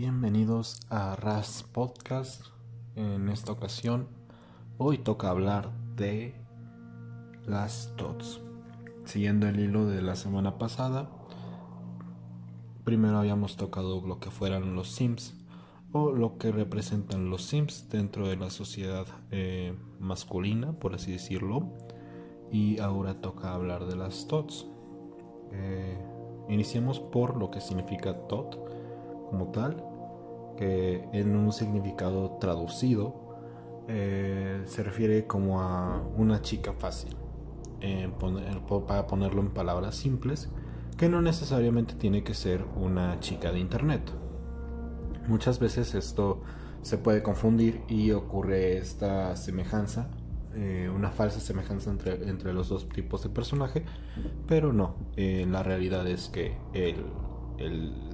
Bienvenidos a RAS Podcast. En esta ocasión, hoy toca hablar de las TOTS. Siguiendo el hilo de la semana pasada, primero habíamos tocado lo que fueran los Sims o lo que representan los Sims dentro de la sociedad eh, masculina, por así decirlo. Y ahora toca hablar de las TOTS. Eh, iniciemos por lo que significa TOT como tal, que en un significado traducido eh, se refiere como a una chica fácil, para ponerlo en palabras simples, que no necesariamente tiene que ser una chica de internet. Muchas veces esto se puede confundir y ocurre esta semejanza, eh, una falsa semejanza entre, entre, los dos tipos de personaje, pero no, eh, la realidad es que el,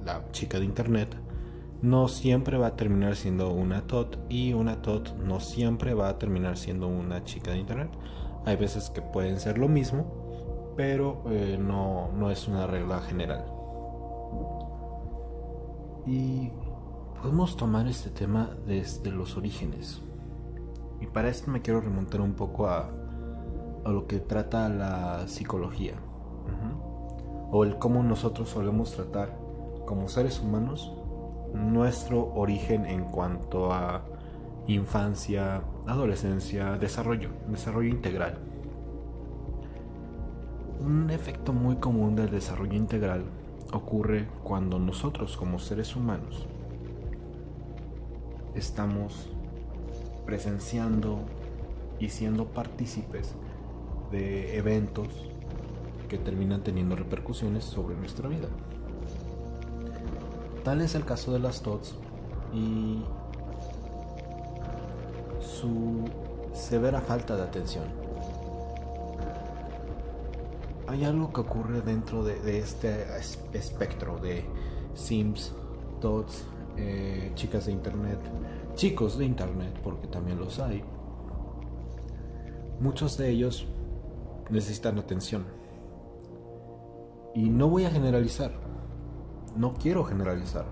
la chica de internet no siempre va a terminar siendo una TOT y una TOT no siempre va a terminar siendo una chica de internet. Hay veces que pueden ser lo mismo, pero eh, no, no es una regla general. Y podemos tomar este tema desde los orígenes. Y para esto me quiero remontar un poco a, a lo que trata la psicología. O el cómo nosotros solemos tratar como seres humanos nuestro origen en cuanto a infancia, adolescencia, desarrollo, desarrollo integral. Un efecto muy común del desarrollo integral ocurre cuando nosotros como seres humanos estamos presenciando y siendo partícipes de eventos que terminan teniendo repercusiones sobre nuestra vida. Tal es el caso de las TOTS y su severa falta de atención. Hay algo que ocurre dentro de, este espectro de Sims, TOTS, eh, chicas de Internet, chicos de Internet, porque también los hay. Muchos de ellos necesitan atención. Y no voy a generalizar, no quiero generalizar,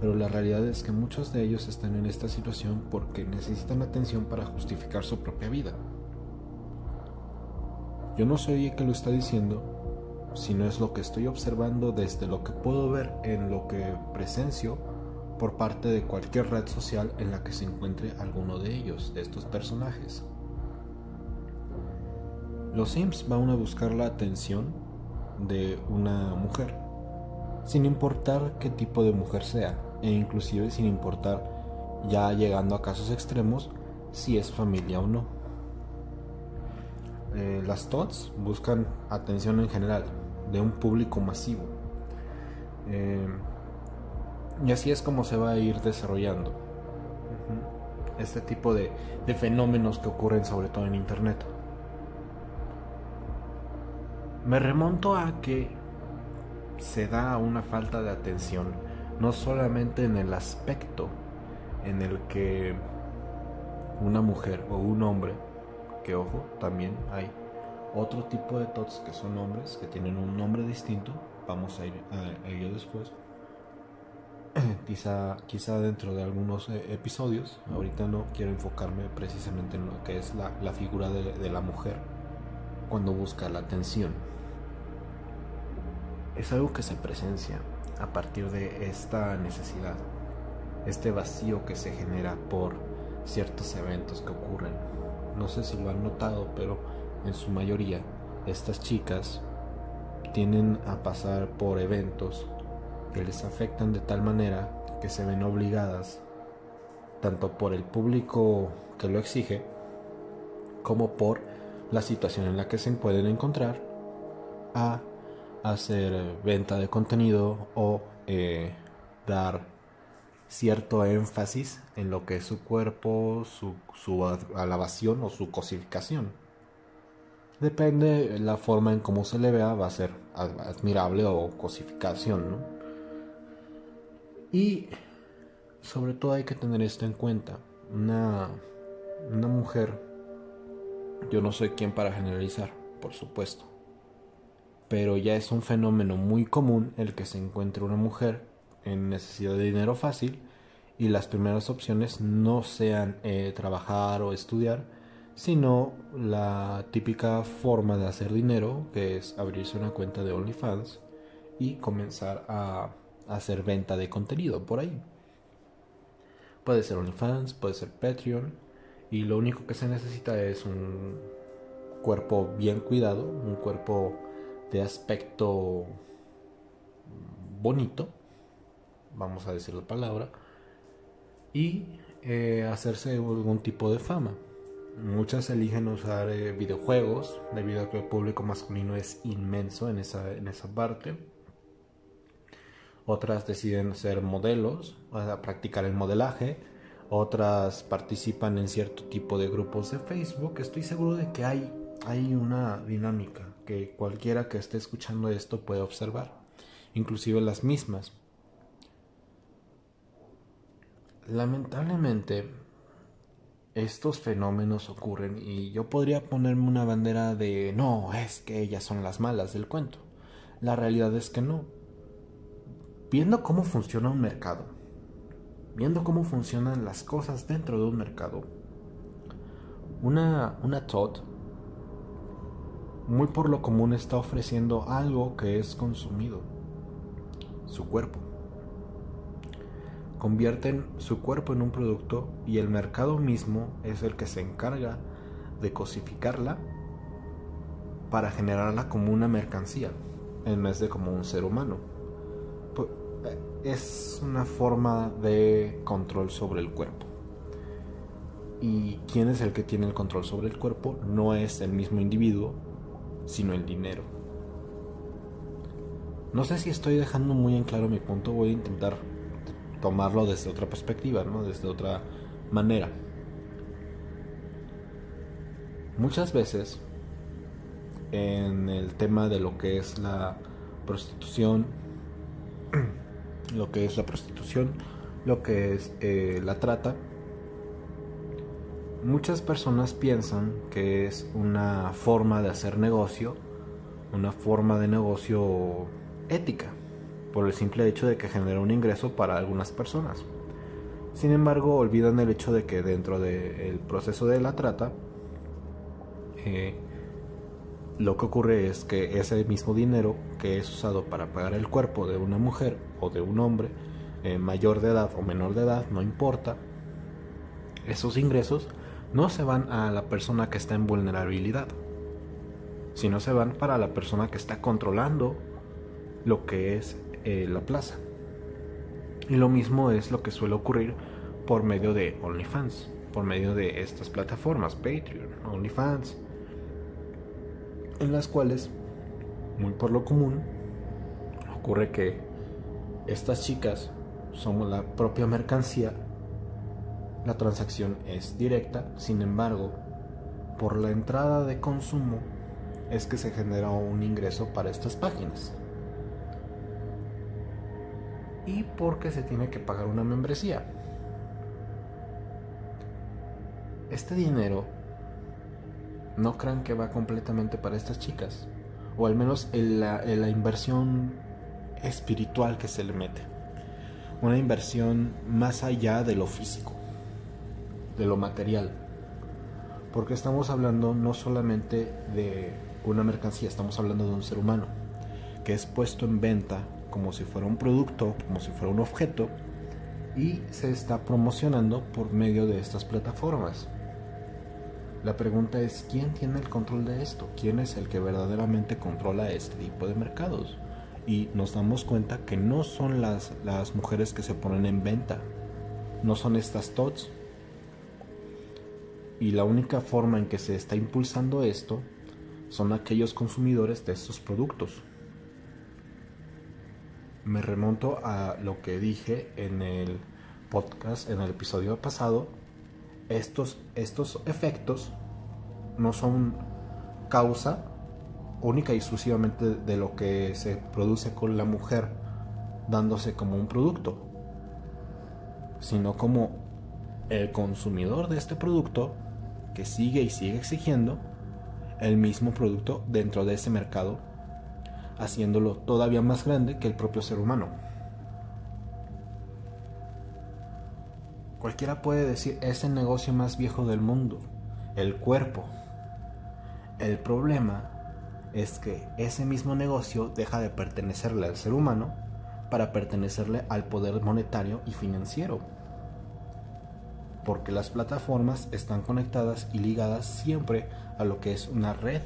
pero la realidad es que muchos de ellos están en esta situación porque necesitan atención para justificar su propia vida. Yo no soy el que lo está diciendo, sino es lo que estoy observando desde lo que puedo ver en lo que presencio por parte de cualquier red social en la que se encuentre alguno de ellos, de estos personajes. Los Sims van a buscar la atención de una mujer sin importar qué tipo de mujer sea, e inclusive sin importar, ya llegando a casos extremos, si es familia o no. Eh, las TOTS buscan atención en general, de un público masivo. Eh, y así es como se va a ir desarrollando este tipo de fenómenos que ocurren sobre todo en Internet. Me remonto a que se da una falta de atención, no solamente en el aspecto en el que una mujer o un hombre, que ojo, también hay otro tipo de TOTS que son hombres, que tienen un nombre distinto, vamos a ir a, ello después. quizá, quizá dentro de algunos eh, episodios, ahorita no quiero enfocarme precisamente en lo que es la, figura de la mujer cuando busca la atención es algo que se presencia a partir de esta necesidad, este vacío que se genera por ciertos eventos que ocurren. No sé si lo han notado, pero en su mayoría estas chicas tienen a pasar por eventos que les afectan de tal manera que se ven obligadas, tanto por el público que lo exige, como por la situación en la que se pueden encontrar, a hacer venta de contenido o eh, dar cierto énfasis en lo que es su cuerpo, su, su alabación o su cosificación. Depende la forma en cómo se le vea, va a ser admirable o cosificación. Y sobre todo hay que tener esto en cuenta. Una, una mujer, yo no soy quien para generalizar, por supuesto pero ya es un fenómeno muy común el que se encuentre una mujer en necesidad de dinero fácil y las primeras opciones no sean eh, trabajar o estudiar, sino la típica forma de hacer dinero, que es abrirse una cuenta de OnlyFans y comenzar a hacer venta de contenido por ahí. Puede ser OnlyFans, puede ser Patreon, y lo único que se necesita es un cuerpo bien cuidado, un cuerpo de aspecto bonito, vamos a decir la palabra, y eh, hacerse algún tipo de fama. Muchas eligen usar eh, videojuegos debido a que el público masculino es inmenso en esa, en esa parte. Otras deciden ser modelos, practicar el modelaje. Otras participan en cierto tipo de grupos de Facebook. Estoy seguro de que hay, hay una dinámica cualquiera que esté escuchando esto puede observar. Inclusive las mismas. Lamentablemente, estos fenómenos ocurren y yo podría ponerme una bandera de no, es que ellas son las malas del cuento. La realidad es que no. Viendo cómo funciona un mercado, viendo cómo funcionan las cosas dentro de un mercado, una, una muy por lo común está ofreciendo algo que es consumido, su cuerpo convierten su cuerpo en un producto y el mercado mismo es el que se encarga de cosificarla para generarla como una mercancía en vez de como un ser humano. Eh, es una forma de control sobre el cuerpo. ¿Y quién es el que tiene el control sobre el cuerpo? No es el mismo individuo, sino el dinero. No sé si estoy dejando muy en claro mi punto, voy a intentar tomarlo desde otra perspectiva, ¿no? desde otra manera. Muchas veces en el tema de lo que es la prostitución, lo que es la prostitución, lo que es eh, la trata, muchas personas piensan que es una forma de hacer negocio, una forma de negocio ética por el simple hecho de que genera un ingreso para algunas personas. Sin embargo, olvidan el hecho de que dentro del proceso de la trata, eh, lo que ocurre es que ese mismo dinero que es usado para pagar el cuerpo de una mujer o de un hombre, eh, mayor de edad o menor de edad, no importa, esos ingresos no se van a la persona que está en vulnerabilidad, sino se van para la persona que está controlando lo que es eh, la plaza. Y lo mismo es lo que suele ocurrir por medio de OnlyFans, por medio de estas plataformas, Patreon, OnlyFans, en las cuales, muy por lo común, ocurre que estas chicas somos la propia mercancía, la transacción es directa, sin embargo, por la entrada de consumo es que se genera un ingreso para estas páginas y porque se tiene que pagar una membresía. Este dinero no crean que va completamente para estas chicas, o al menos en la, la inversión espiritual que se le mete. Una inversión más allá de lo físico, de lo material. Porque estamos hablando no solamente de una mercancía, estamos hablando de un ser humano que es puesto en venta como si fuera un producto, como si fuera un objeto, y se está promocionando por medio de estas plataformas. La pregunta es, ¿quién tiene el control de esto? ¿Quién es el que verdaderamente controla este tipo de mercados? Y nos damos cuenta que no son las, las mujeres que se ponen en venta, no son estas TOTS. Y la única forma en que se está impulsando esto son aquellos consumidores de estos productos me remonto a lo que dije en el podcast, en el episodio pasado. Estos, estos efectos no son causa única y exclusivamente de lo que se produce con la mujer dándose como un producto, sino como el consumidor de este producto que sigue y sigue exigiendo el mismo producto dentro de ese mercado haciéndolo todavía más grande que el propio ser humano. Cualquiera puede decir, es el negocio más viejo del mundo, el cuerpo. El problema es que ese mismo negocio deja de pertenecerle al ser humano para pertenecerle al poder monetario y financiero. Porque las plataformas están conectadas y ligadas siempre a lo que es una red.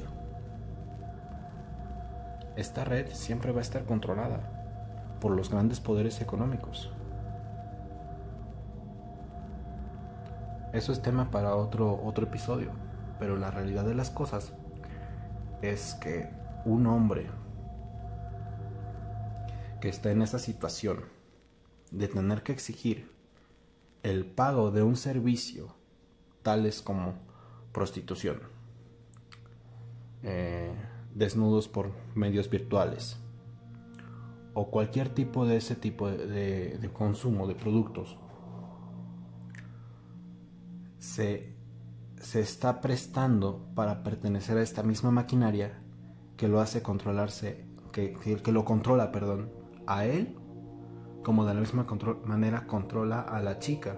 Esta red siempre va a estar controlada por los grandes poderes económicos. Eso es tema para otro, otro episodio, pero la realidad de las cosas es que un hombre que está en esa situación de tener que exigir el pago de un servicio tales como prostitución, eh, desnudos por medios virtuales o cualquier tipo de ese tipo de consumo de productos se, está prestando para pertenecer a esta misma maquinaria que lo hace controlarse, que, que, lo controla, perdón, a él, como de la misma manera controla a la chica.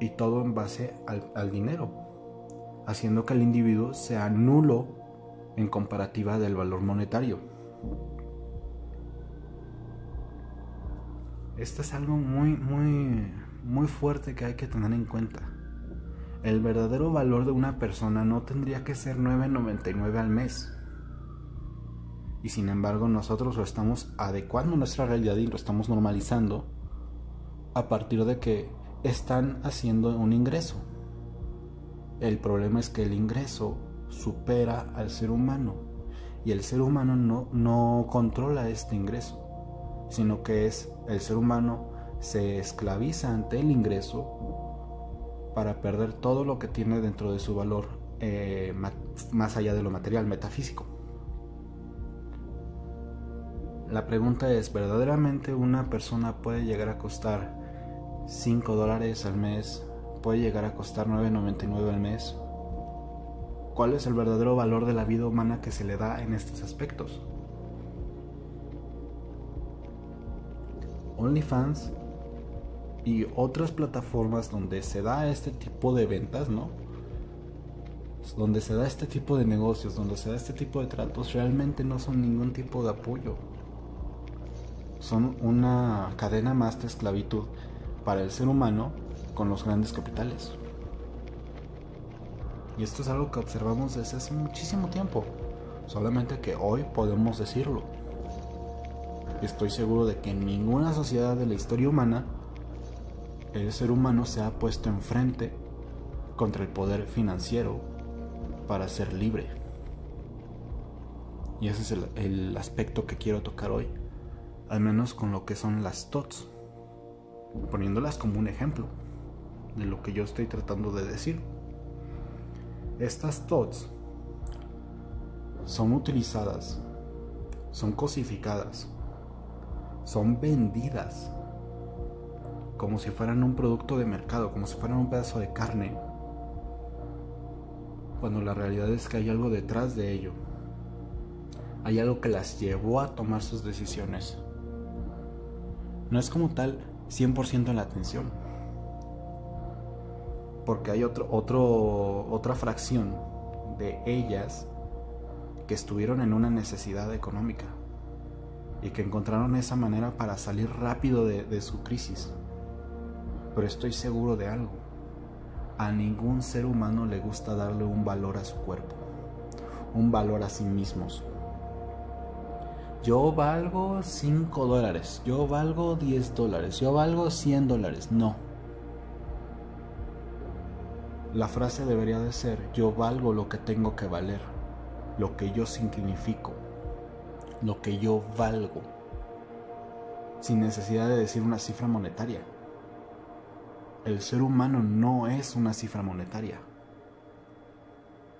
Y todo en base al, dinero, haciendo que el individuo sea nulo en comparativa del valor monetario. Esto es algo muy, muy, muy fuerte que hay que tener en cuenta. El verdadero valor de una persona no tendría que ser 9.99 al mes. Y sin embargo nosotros lo estamos adecuando a nuestra realidad y lo estamos normalizando a partir de que están haciendo un ingreso. El problema es que el ingreso supera al ser humano y el ser humano no, no controla este ingreso, sino que es el ser humano se esclaviza ante el ingreso para perder todo lo que tiene dentro de su valor eh, más allá de lo material, metafísico. La pregunta es, ¿verdaderamente una persona puede llegar a costar 5 dólares al mes? ¿Puede llegar a costar 9.99 al mes? ¿Cuál es el verdadero valor de la vida humana que se le da en estos aspectos? OnlyFans y otras plataformas donde se da este tipo de ventas, ¿no? Donde se da este tipo de negocios, donde se da este tipo de tratos, realmente no son ningún tipo de apoyo. Son una cadena más de esclavitud para el ser humano con los grandes capitales. Y esto es algo que observamos desde hace muchísimo tiempo, solamente que hoy podemos decirlo. Estoy seguro de que en ninguna sociedad de la historia humana el ser humano se ha puesto enfrente contra el poder financiero para ser libre. Y ese es el, aspecto que quiero tocar hoy, al menos con lo que son las TOTS, poniéndolas como un ejemplo de lo que yo estoy tratando de decir. Estas TOTS son utilizadas, son cosificadas, son vendidas como si fueran un producto de mercado, como si fueran un pedazo de carne, cuando la realidad es que hay algo detrás de ello. Hay algo que las llevó a tomar sus decisiones. No es como tal 100% en la atención. Porque hay otro, otro, otra fracción de ellas que estuvieron en una necesidad económica y que encontraron esa manera para salir rápido de, de su crisis. Pero estoy seguro de algo. A ningún ser humano le gusta darle un valor a su cuerpo, un valor a sí mismos. Yo valgo 5 dólares, yo valgo 10 dólares, yo valgo 100 dólares. No. La frase debería de ser, yo valgo lo que tengo que valer, lo que yo significo, lo que yo valgo, sin necesidad de decir una cifra monetaria el ser humano no es una cifra monetaria.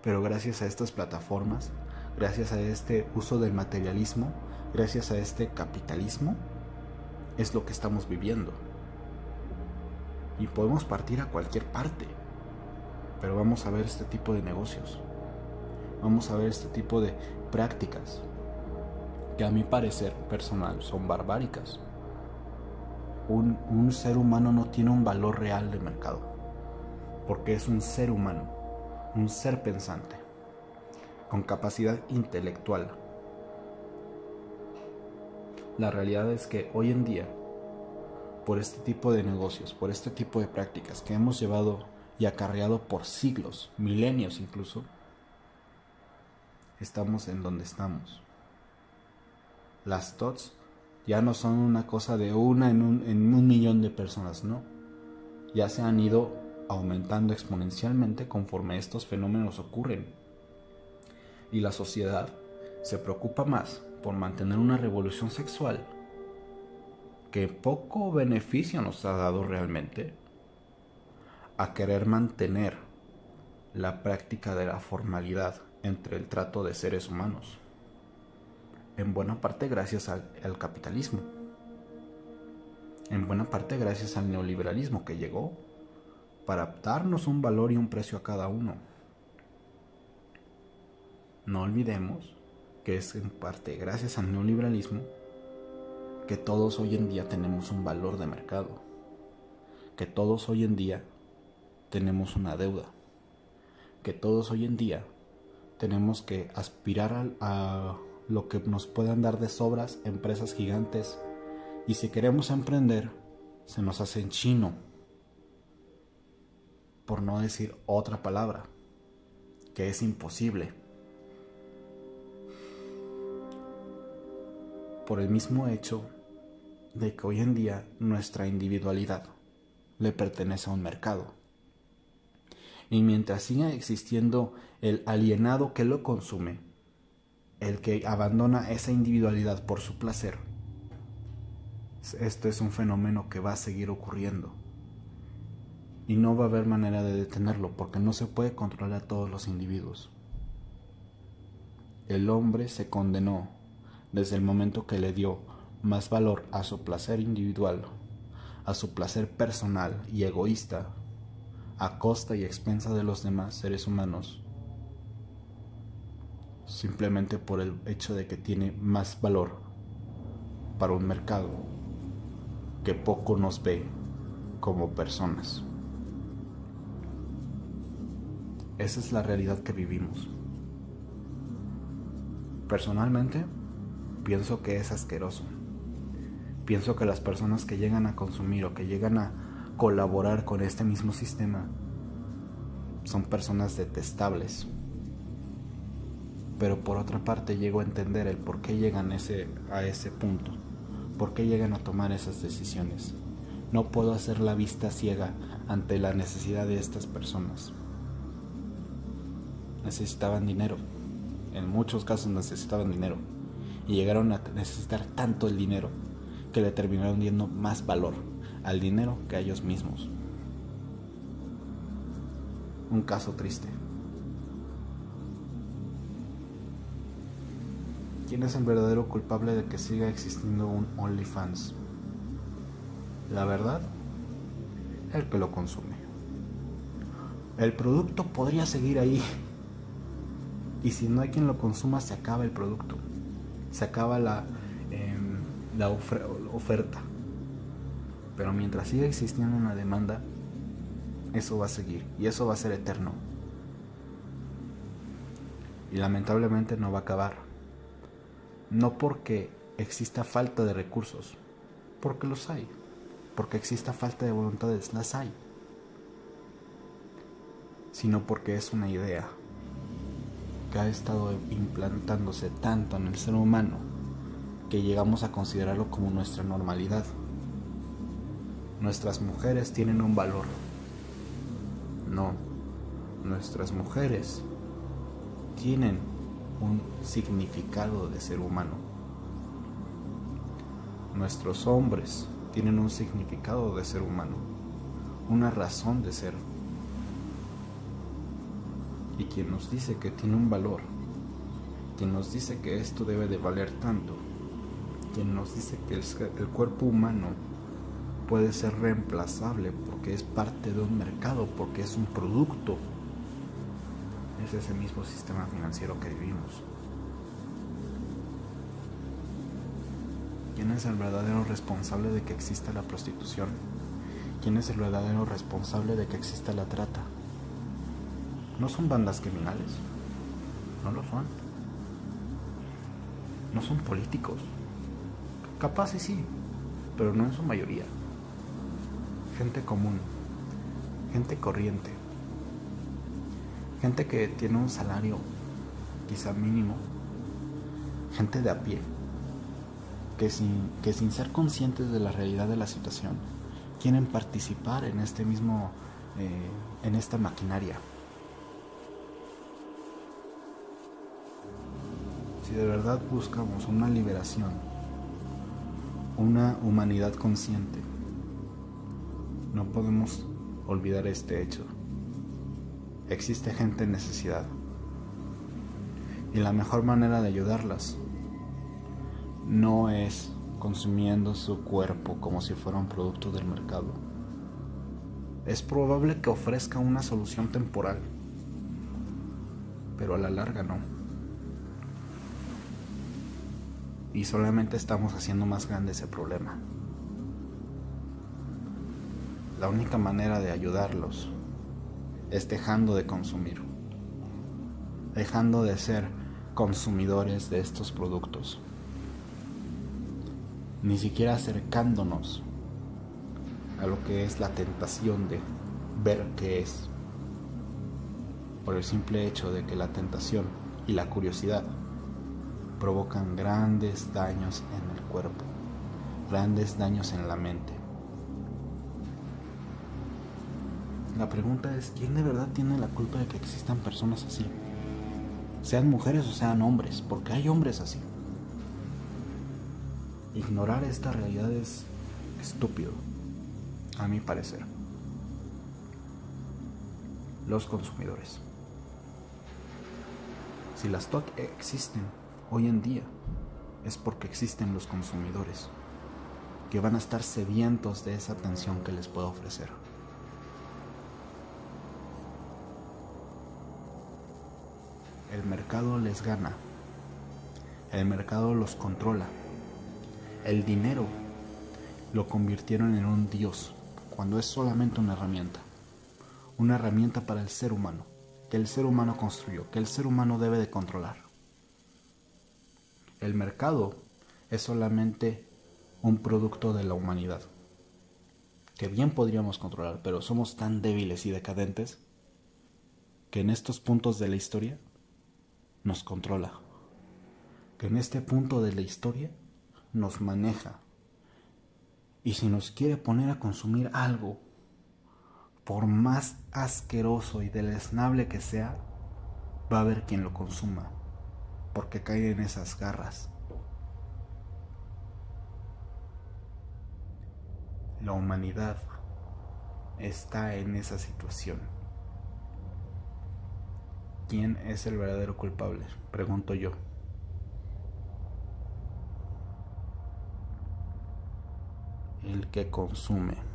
Pero gracias a estas plataformas, gracias a este uso del materialismo, gracias a este capitalismo, es lo que estamos viviendo. Y podemos partir a cualquier parte, pero vamos a ver este tipo de negocios. Vamos a ver este tipo de prácticas que a mi parecer personal son barbáricas un, un ser humano no tiene un valor real de mercado, porque es un ser humano, un ser pensante, con capacidad intelectual. La realidad es que hoy en día, por este tipo de negocios, por este tipo de prácticas que hemos llevado y acarreado por siglos, milenios incluso, estamos en donde estamos. Las TOTS ya no son una cosa de una en un, en un millón de personas, no. Ya se han ido aumentando exponencialmente conforme estos fenómenos ocurren. Y la sociedad se preocupa más por mantener una revolución sexual que poco beneficio nos ha dado realmente a querer mantener la práctica de la formalidad entre el trato de seres humanos, en buena parte gracias al, capitalismo, en buena parte gracias al neoliberalismo que llegó para darnos un valor y un precio a cada uno. No olvidemos que es en parte gracias al neoliberalismo que todos hoy en día tenemos un valor de mercado, que todos hoy en día tenemos una deuda, que todos hoy en día tenemos que aspirar a, lo que nos puedan dar de sobras empresas gigantes y si queremos emprender se nos hace en chino, por no decir otra palabra, que es imposible. Por el mismo hecho de que hoy en día nuestra individualidad le pertenece a un mercado. Y mientras siga existiendo el alienado que lo consume, el que abandona esa individualidad por su placer, esto es un fenómeno que va a seguir ocurriendo. Y no va a haber manera de detenerlo porque no se puede controlar a todos los individuos. El hombre se condenó desde el momento que le dio más valor a su placer individual, a su placer personal y egoísta, a costa y expensa de los demás seres humanos, simplemente por el hecho de que tiene más valor para un mercado que poco nos ve como personas. Esa es la realidad que vivimos. Personalmente, pienso que es asqueroso. Pienso que las personas que llegan a consumir o que llegan a colaborar con este mismo sistema son personas detestables. Pero por otra parte llego a entender el por qué llegan ese, a ese punto, por qué llegan a tomar esas decisiones. No puedo hacer la vista ciega ante la necesidad de estas personas. Necesitaban dinero, en muchos casos necesitaban dinero, y llegaron a necesitar tanto el dinero que le terminaron dando más valor al dinero que a ellos mismos. Un caso triste. ¿Quién es el verdadero culpable de que siga existiendo un OnlyFans? La verdad, el que lo consume. El producto podría seguir ahí. Y si no hay quien lo consuma, se acaba el producto. Se acaba la, em, la oferta. Pero mientras siga existiendo una demanda, eso va a seguir y eso va a ser eterno. Y lamentablemente no va a acabar. No porque exista falta de recursos, porque los hay. Porque exista falta de voluntades, las hay. Sino porque es una idea que ha estado implantándose tanto en el ser humano que llegamos a considerarlo como nuestra normalidad nuestras mujeres tienen un valor. No, nuestras mujeres tienen un significado de ser humano. Nuestros hombres tienen un significado de ser humano, una razón de ser. Y quien nos dice que tiene un valor, quien nos dice que esto debe de valer tanto, quien nos dice que el, cuerpo humano puede ser reemplazable porque es parte de un mercado, porque es un producto. Es ese mismo sistema financiero que vivimos. ¿Quién es el verdadero responsable de que exista la prostitución? ¿Quién es el verdadero responsable de que exista la trata? ¿No son bandas criminales? No lo son. No son políticos. Capaz sí, pero no en su mayoría. Gente común, gente corriente, gente que tiene un salario quizá mínimo, gente de a pie, que sin, que sin ser conscientes de la realidad de la situación, quieren participar en este mismo, eh, en esta maquinaria. Si de verdad buscamos una liberación, una humanidad consciente, no podemos olvidar este hecho. Existe gente en necesidad. Y la mejor manera de ayudarlas no es consumiendo su cuerpo como si fuera un producto del mercado. Es probable que ofrezca una solución temporal, pero a la larga no. Y solamente estamos haciendo más grande ese problema. La única manera de ayudarlos es dejando de consumir, dejando de ser consumidores de estos productos, ni siquiera acercándonos a lo que es la tentación de ver qué es, por el simple hecho de que la tentación y la curiosidad provocan grandes daños en el cuerpo, grandes daños en la mente. La pregunta es, ¿quién de verdad tiene la culpa de que existan personas así? Sean mujeres o sean hombres, porque hay hombres así. Ignorar esta realidad es estúpido, a mi parecer. Los consumidores. Si las TOC existen hoy en día, es porque existen los consumidores, que van a estar sedientos de esa atención que les puedo ofrecer. el mercado les gana. El mercado los controla. El dinero lo convirtieron en un dios cuando es solamente una herramienta. Una herramienta para el ser humano, que el ser humano construyó, que el ser humano debe de controlar. El mercado es solamente un producto de la humanidad, que bien podríamos controlar, pero somos tan débiles y decadentes que en estos puntos de la historia nos controla, que en este punto de la historia nos maneja. Y si nos quiere poner a consumir algo, por más asqueroso y deleznable que sea, va a haber quien lo consuma, porque cae en esas garras. La humanidad está en esa situación. ¿Quién es el verdadero culpable? Pregunto yo. El que consume.